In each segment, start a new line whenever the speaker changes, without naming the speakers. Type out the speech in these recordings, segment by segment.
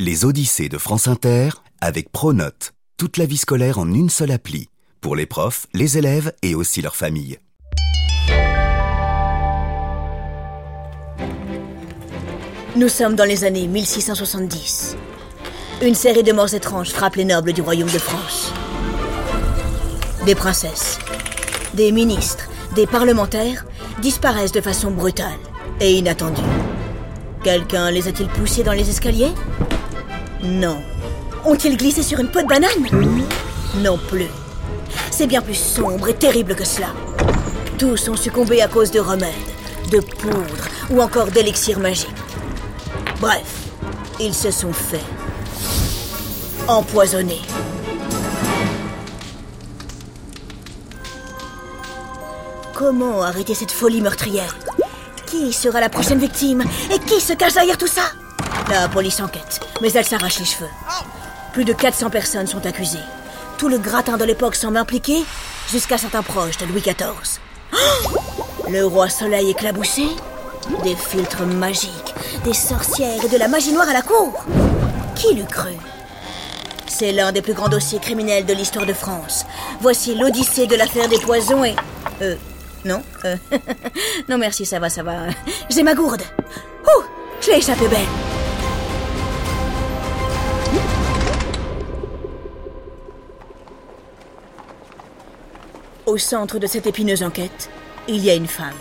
Les Odyssées de France Inter avec Pronote. Toute la vie scolaire en une seule appli. Pour les profs, les élèves et aussi leurs familles.
Nous sommes dans les années 1670. Une série de morts étranges frappe les nobles du royaume de France. Des princesses, des ministres, des parlementaires disparaissent de façon brutale et inattendue. Quelqu'un les a-t-il poussés dans les escaliers? Non. Ont-ils glissé sur une peau de banane? Non plus. C'est bien plus sombre et terrible que cela. Tous ont succombé à cause de remèdes, de poudre ou encore d'élixirs magiques. Bref, ils se sont fait empoisonner. Comment arrêter cette folie meurtrière? Qui sera la prochaine victime? Et qui se cache derrière tout ça? La police enquête, mais elle s'arrache les cheveux. Plus de 400 personnes sont accusées. Tout le gratin de l'époque semble impliqué, jusqu'à certains proches de Louis XIV. Le roi soleil éclaboussé Des filtres magiques, des sorcières et de la magie noire à la cour Qui l'eût cru? C'est l'un des plus grands dossiers criminels de l'histoire de France. Voici l'odyssée de l'affaire des poisons et... Euh, non euh, Non merci, ça va, ça va. J'ai ma gourde. Ouh, je l'ai échappé belle. Au centre de cette épineuse enquête, il y a une femme,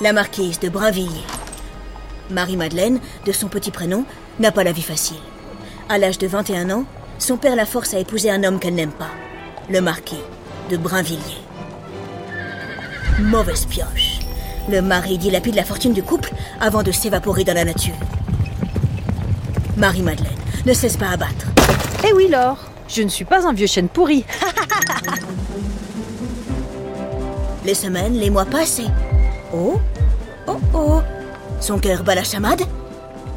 la marquise de Brinvilliers. Marie-Madeleine, de son petit prénom, n'a pas la vie facile. À l'âge de 21 ans, son père la force à épouser un homme qu'elle n'aime pas, le marquis de Brinvilliers. Mauvaise pioche. Le mari dilapide la fortune du couple avant de s'évaporer dans la nature. Marie-Madeleine ne cesse pas à battre.
Eh oui, Laure, je ne suis pas un vieux chêne pourri.
Les semaines, les mois passent et... Oh Oh oh. Son cœur bat la chamade.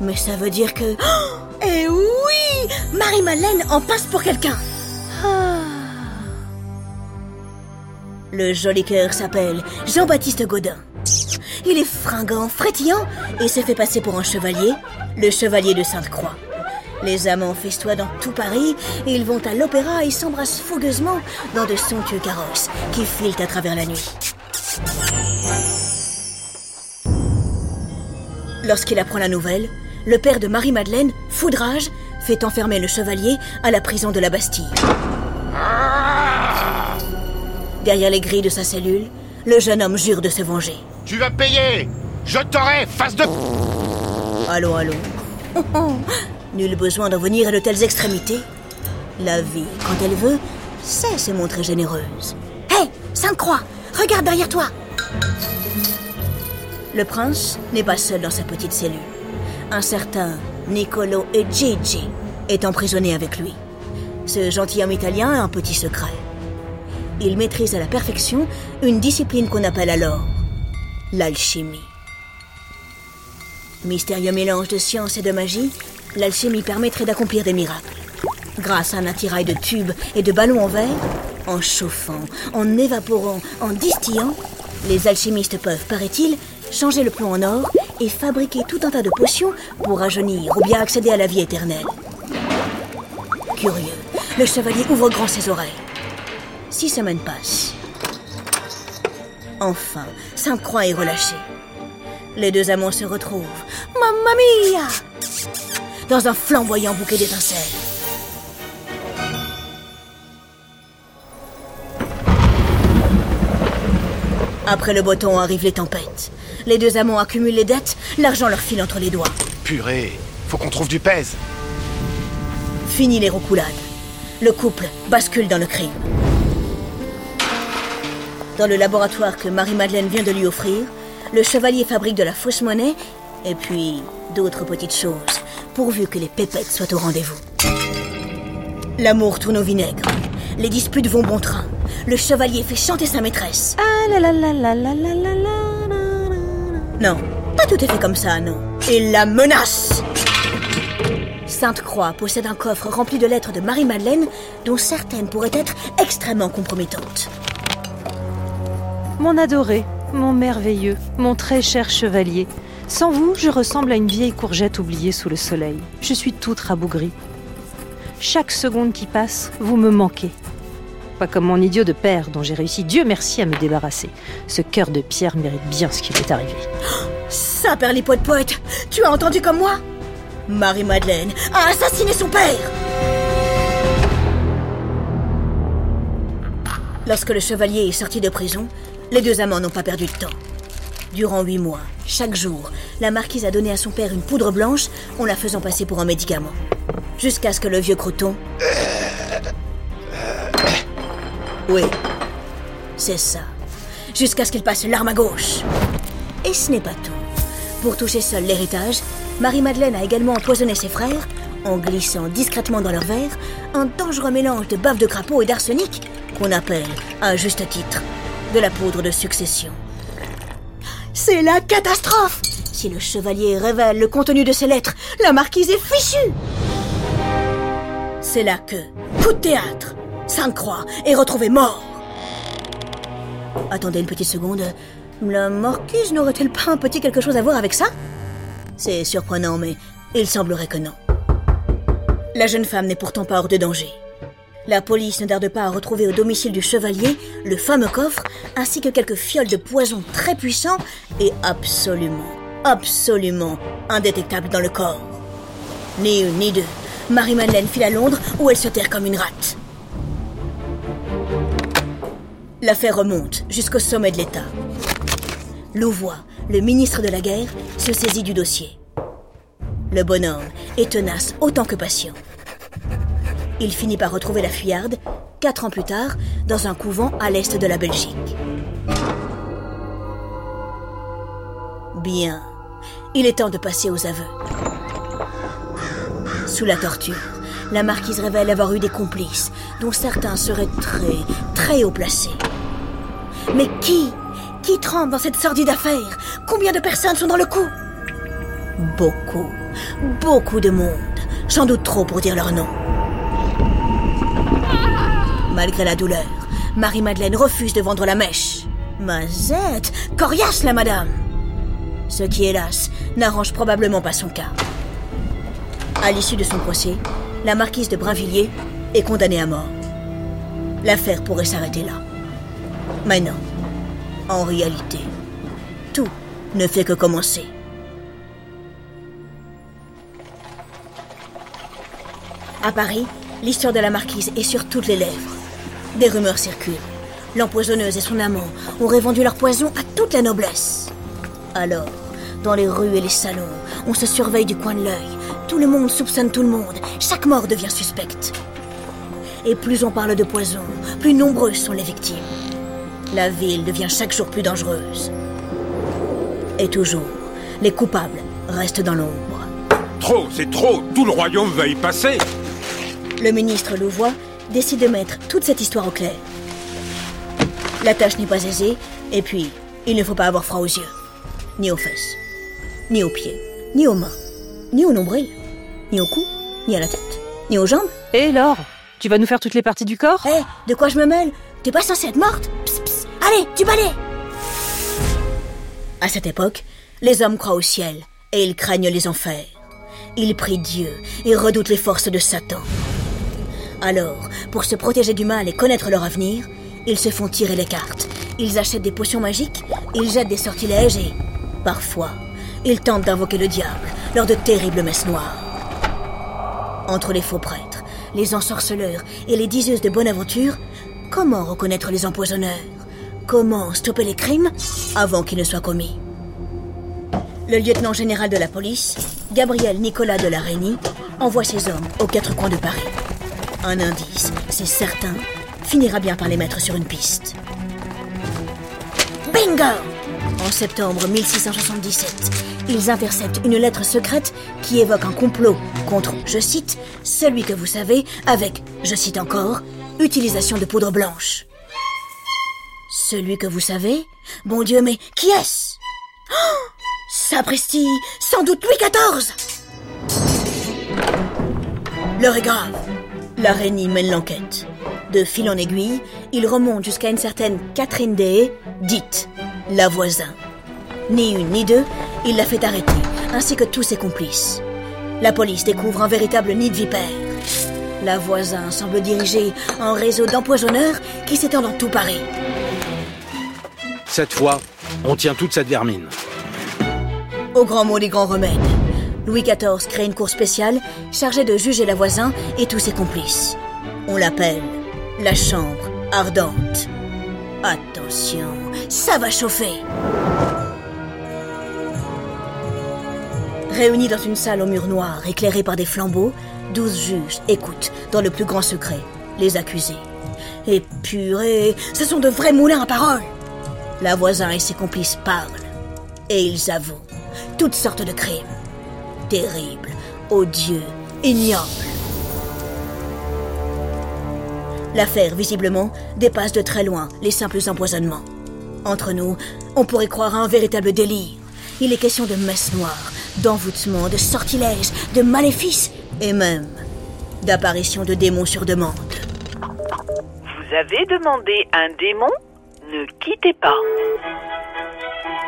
Mais ça veut dire que... Oh Eh oui! Marie-Madeleine en passe pour quelqu'un. Le joli cœur s'appelle Jean-Baptiste Gaudin. Il est fringant, frétillant et s'est fait passer pour un chevalier, le chevalier de Sainte-Croix. Les amants festoient dans tout Paris et ils vont à l'opéra et s'embrassent fougueusement dans de somptueux carrosses qui filent à travers la nuit. Lorsqu'il apprend la nouvelle, le père de Marie-Madeleine, foudrage, fait enfermer le chevalier à la prison de la Bastille. Derrière les grilles de sa cellule, le jeune homme jure de se venger.
Tu vas payer Je t'aurai, face de...
Allô, allô. Nul besoin d'en venir à de telles extrémités. La vie, quand elle veut, sait se montrer généreuse. Hé, Sainte-Croix, regarde derrière toi. Le prince n'est pas seul dans sa petite cellule. Un certain Niccolo et est emprisonné avec lui. Ce gentilhomme italien a un petit secret. Il maîtrise à la perfection une discipline qu'on appelle alors l'alchimie. Mystérieux mélange de science et de magie, l'alchimie permettrait d'accomplir des miracles. Grâce à un attirail de tubes et de ballons en verre, en chauffant, en évaporant, en distillant, les alchimistes peuvent, paraît-il, changer le plomb en or et fabriquer tout un tas de potions pour rajeunir ou bien accéder à la vie éternelle. Curieux, le chevalier ouvre grand ses oreilles. Six semaines passent. Enfin, Sainte-Croix est relâchée. Les deux amants se retrouvent. Mamma mia Dans un flamboyant bouquet d'étincelles. Après le beau temps arrivent les tempêtes. Les deux amants accumulent les dettes, l'argent leur file entre les doigts.
Purée, faut qu'on trouve du pèse.
Fini les roucoulades. Le couple bascule dans le crime. Dans le laboratoire que Marie-Madeleine vient de lui offrir, le chevalier fabrique de la fausse monnaie et puis d'autres petites choses, pourvu que les pépettes soient au rendez-vous. L'amour tourne au vinaigre. Les disputes vont bon train. Le chevalier fait chanter sa maîtresse.
Ah la la la la la la la la la la.
Non, pas tout à fait comme ça, non. Il la menace Sainte-Croix possède un coffre rempli de lettres de Marie-Madeleine, dont certaines pourraient être extrêmement compromettantes.
Mon adoré, mon merveilleux, mon très cher chevalier, Sans vous, je ressemble à une vieille courgette oubliée sous le soleil. Je suis toute rabougrie. Chaque seconde qui passe, vous me manquez. Pas comme mon idiot de père dont j'ai réussi, Dieu merci, à me débarrasser. Ce cœur de pierre mérite bien ce qui lui est arrivé.
Ça, Perlipote poète, tu as entendu comme moi? Marie-Madeleine a assassiné son père Lorsque le chevalier est sorti de prison, les deux amants n'ont pas perdu de temps. Durant huit mois, chaque jour, la marquise a donné à son père une poudre blanche en la faisant passer pour un médicament. Jusqu'à ce que le vieux croton... Oui, c'est ça. Jusqu'à ce qu'il passe l'arme à gauche. Et ce n'est pas tout. Pour toucher seul l'héritage, Marie-Madeleine a également empoisonné ses frères en glissant discrètement dans leur verre un dangereux mélange de bave de crapaud et d'arsenic qu'on appelle, à juste titre, de la poudre de succession. C'est la catastrophe Si le chevalier révèle le contenu de ces lettres, la marquise est fichue C'est là que, coup de théâtre, Sainte-Croix est retrouvé mort Attendez une petite seconde. La marquise n'aurait-elle pas un petit quelque chose à voir avec ça? C'est surprenant, mais il semblerait que non. La jeune femme n'est pourtant pas hors de danger. La police ne tarde pas à retrouver au domicile du chevalier le fameux coffre, ainsi que quelques fioles de poison très puissants et absolument, absolument indétectables dans le corps. Ni une ni deux, Marie-Madeleine file à Londres où elle se terre comme une rate. L'affaire remonte jusqu'au sommet de l'État. Louvois, le ministre de la Guerre, se saisit du dossier. Le bonhomme est tenace autant que patient. Il finit par retrouver la fuyarde, quatre ans plus tard, dans un couvent à l'est de la Belgique. Bien, il est temps de passer aux aveux. Sous la torture, la marquise révèle avoir eu des complices, dont certains seraient très, très haut placés. Mais qui Qui trempe dans cette sordide affaire? Combien de personnes sont dans le coup? Beaucoup, beaucoup de monde. Sans doute trop pour dire leur nom. Malgré la douleur, Marie-Madeleine refuse de vendre la mèche. Mazette Coriace la madame Ce qui, hélas, n'arrange probablement pas son cas. À l'issue de son procès, la marquise de Brinvilliers est condamnée à mort. L'affaire pourrait s'arrêter là. Mais non. En réalité, tout ne fait que commencer. À Paris, l'histoire de la marquise est sur toutes les lèvres. Des rumeurs circulent. L'empoisonneuse et son amant auraient vendu leur poison à toute la noblesse. Alors, dans les rues et les salons, on se surveille du coin de l'œil. Tout le monde soupçonne tout le monde. Chaque mort devient suspecte. Et plus on parle de poison, plus nombreuses sont les victimes. La ville devient chaque jour plus dangereuse. Et toujours, les coupables restent dans l'ombre.
Trop, c'est trop Tout le royaume va y passer
Le ministre Louvois décide de mettre toute cette histoire au clair. La tâche n'est pas aisée, et puis, il ne faut pas avoir froid aux yeux. Ni aux fesses, ni aux pieds, ni aux mains, ni au nombril, ni au cou, ni à la tête, ni aux jambes.
Et Laure Tu vas nous faire toutes les parties du corps?
Hé, de quoi je me mêle? T'es pas censée être morte? Psst, psst. Allez, du balai À cette époque, les hommes croient au ciel, et ils craignent les enfers. Ils prient Dieu et redoutent les forces de Satan. Alors, pour se protéger du mal et connaître leur avenir, ils se font tirer les cartes. Ils achètent des potions magiques, ils jettent des sortilèges et, parfois, ils tentent d'invoquer le diable lors de terribles messes noires. Entre les faux prêtres, les ensorceleurs et les diseuses de bonne aventure, comment reconnaître les empoisonneurs? Comment stopper les crimes avant qu'ils ne soient commis? Le lieutenant général de la police, Gabriel Nicolas de la Reynie, envoie ses hommes aux quatre coins de Paris. Un indice, c'est certain, finira bien par les mettre sur une piste. Bingo En septembre 1677, ils interceptent une lettre secrète qui évoque un complot contre, je cite, celui que vous savez, avec, je cite encore, utilisation de poudre blanche. Celui que vous savez? Bon Dieu, mais qui est-ce? Oh Sapristi Sans doute Louis XIV L'heure est grave. L'araignée mène l'enquête. De fil en aiguille, il remonte jusqu'à une certaine Catherine Day, dite la voisin. Ni une ni deux, Il l'a fait arrêter, ainsi que tous ses complices. La police découvre un véritable nid de vipères. La voisin semble diriger un réseau d'empoisonneurs qui s'étend dans tout Paris.
Cette fois, on tient toute cette vermine.
Au grand mot des grands remèdes, Louis XIV crée une cour spéciale chargée de juger la voisin et tous ses complices. On l'appelle la chambre ardente. Attention, ça va chauffer. Réunis dans une salle au mur noir, éclairée par des flambeaux, douze juges écoutent, dans le plus grand secret, les accusés. Et purée, ce sont de vrais moulins à parole. La voisin et ses complices parlent. Et ils avouent toutes sortes de crimes. Terribles, odieux, ignobles. L'affaire, visiblement, dépasse de très loin les simples empoisonnements. Entre nous, on pourrait croire à un véritable délire. Il est question de messe noire, d'envoûtement, de sortilèges, de maléfices et même d'apparition de démons sur demande.
Vous avez demandé un démon? Ne quittez pas.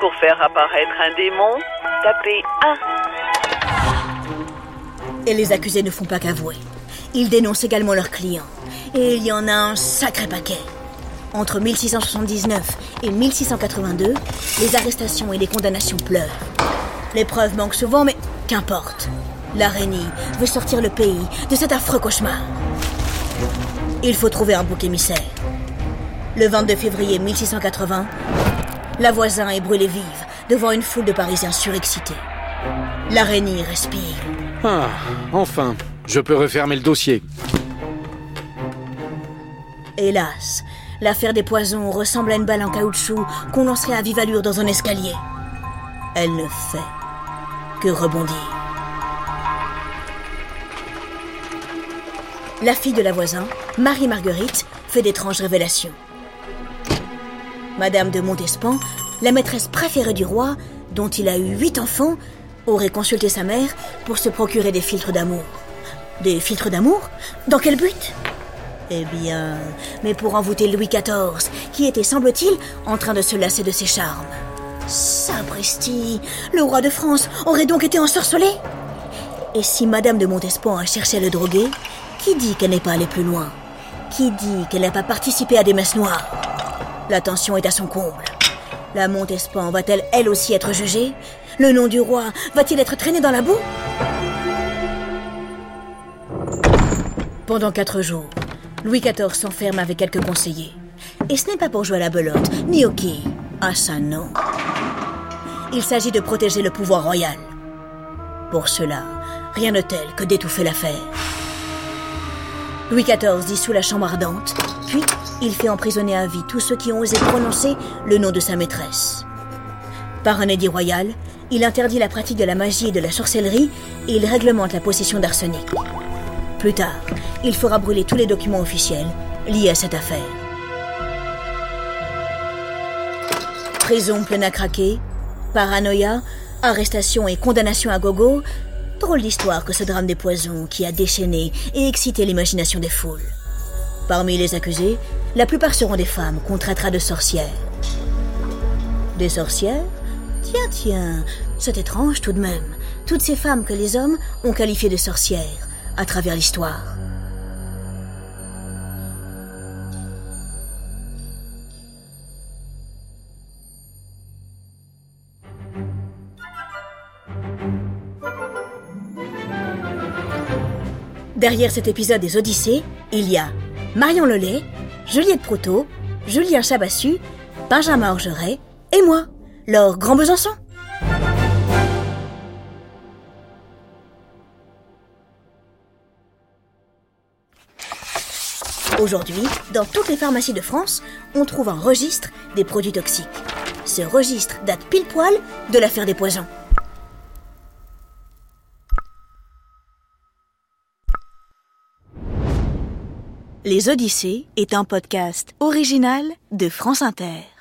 Pour faire apparaître un démon, tapez 1.
Et les accusés ne font pas qu'avouer. Ils dénoncent également leurs clients. Et il y en a un sacré paquet. Entre 1679 et 1682, les arrestations et les condamnations pleurent. Les preuves manquent souvent, mais qu'importe. L'araignée veut sortir le pays de cet affreux cauchemar. Il faut trouver un bouc émissaire. Le 22 février 1680, la voisin est brûlée vive devant une foule de Parisiens surexcités. L'araignée respire.
Ah, enfin, je peux refermer le dossier.
Hélas, l'affaire des poisons ressemble à une balle en caoutchouc qu'on lancerait à vive allure dans un escalier. Elle ne fait que rebondir. La fille de la voisin, Marie-Marguerite, fait d'étranges révélations. Madame de Montespan, la maîtresse préférée du roi, dont il a eu huit enfants, aurait consulté sa mère pour se procurer des filtres d'amour. Des filtres d'amour? Dans quel but? Eh bien, mais pour envoûter Louis XIV, qui était, semble-t-il, en train de se lasser de ses charmes. Sapristi Le roi de France aurait donc été ensorcelé? Et si Madame de Montespan a cherché à le droguer, qui dit qu'elle n'est pas allée plus loin? Qui dit qu'elle n'a pas participé à des messes noires? La tension est à son comble. La Montespan va-t-elle elle aussi être jugée? Le nom du roi va-t-il être traîné dans la boue? Pendant quatre jours, Louis XIV s'enferme avec quelques conseillers. Et ce n'est pas pour jouer à la belote, ni au quai. Ah ça non. Il s'agit de protéger le pouvoir royal. Pour cela, rien de tel que d'étouffer l'affaire. Louis XIV dissout la chambre ardente, puis il fait emprisonner à vie tous ceux qui ont osé prononcer le nom de sa maîtresse. Par un édit royal, il interdit la pratique de la magie et de la sorcellerie et il réglemente la possession d'arsenic. Plus tard, il fera brûler tous les documents officiels liés à cette affaire. Prison pleine à craquer, paranoïa, arrestation et condamnation à gogo, drôle d'histoire que ce drame des poisons qui a déchaîné et excité l'imagination des foules. Parmi les accusés, la plupart seront des femmes qu'on traitera de sorcières. Des sorcières Tiens, tiens, c'est étrange tout de même. Toutes ces femmes que les hommes ont qualifiées de sorcières à travers l'histoire. Derrière cet épisode des Odyssées, il y a Marion Lelay, Juliette Proto, Julien Chabassu, Benjamin Orgeret et moi, Laure Grand Besançon. Aujourd'hui, dans toutes les pharmacies de France, on trouve un registre des produits toxiques. Ce registre date pile poil de l'affaire des poisons. Les Odyssées est un podcast original de France Inter.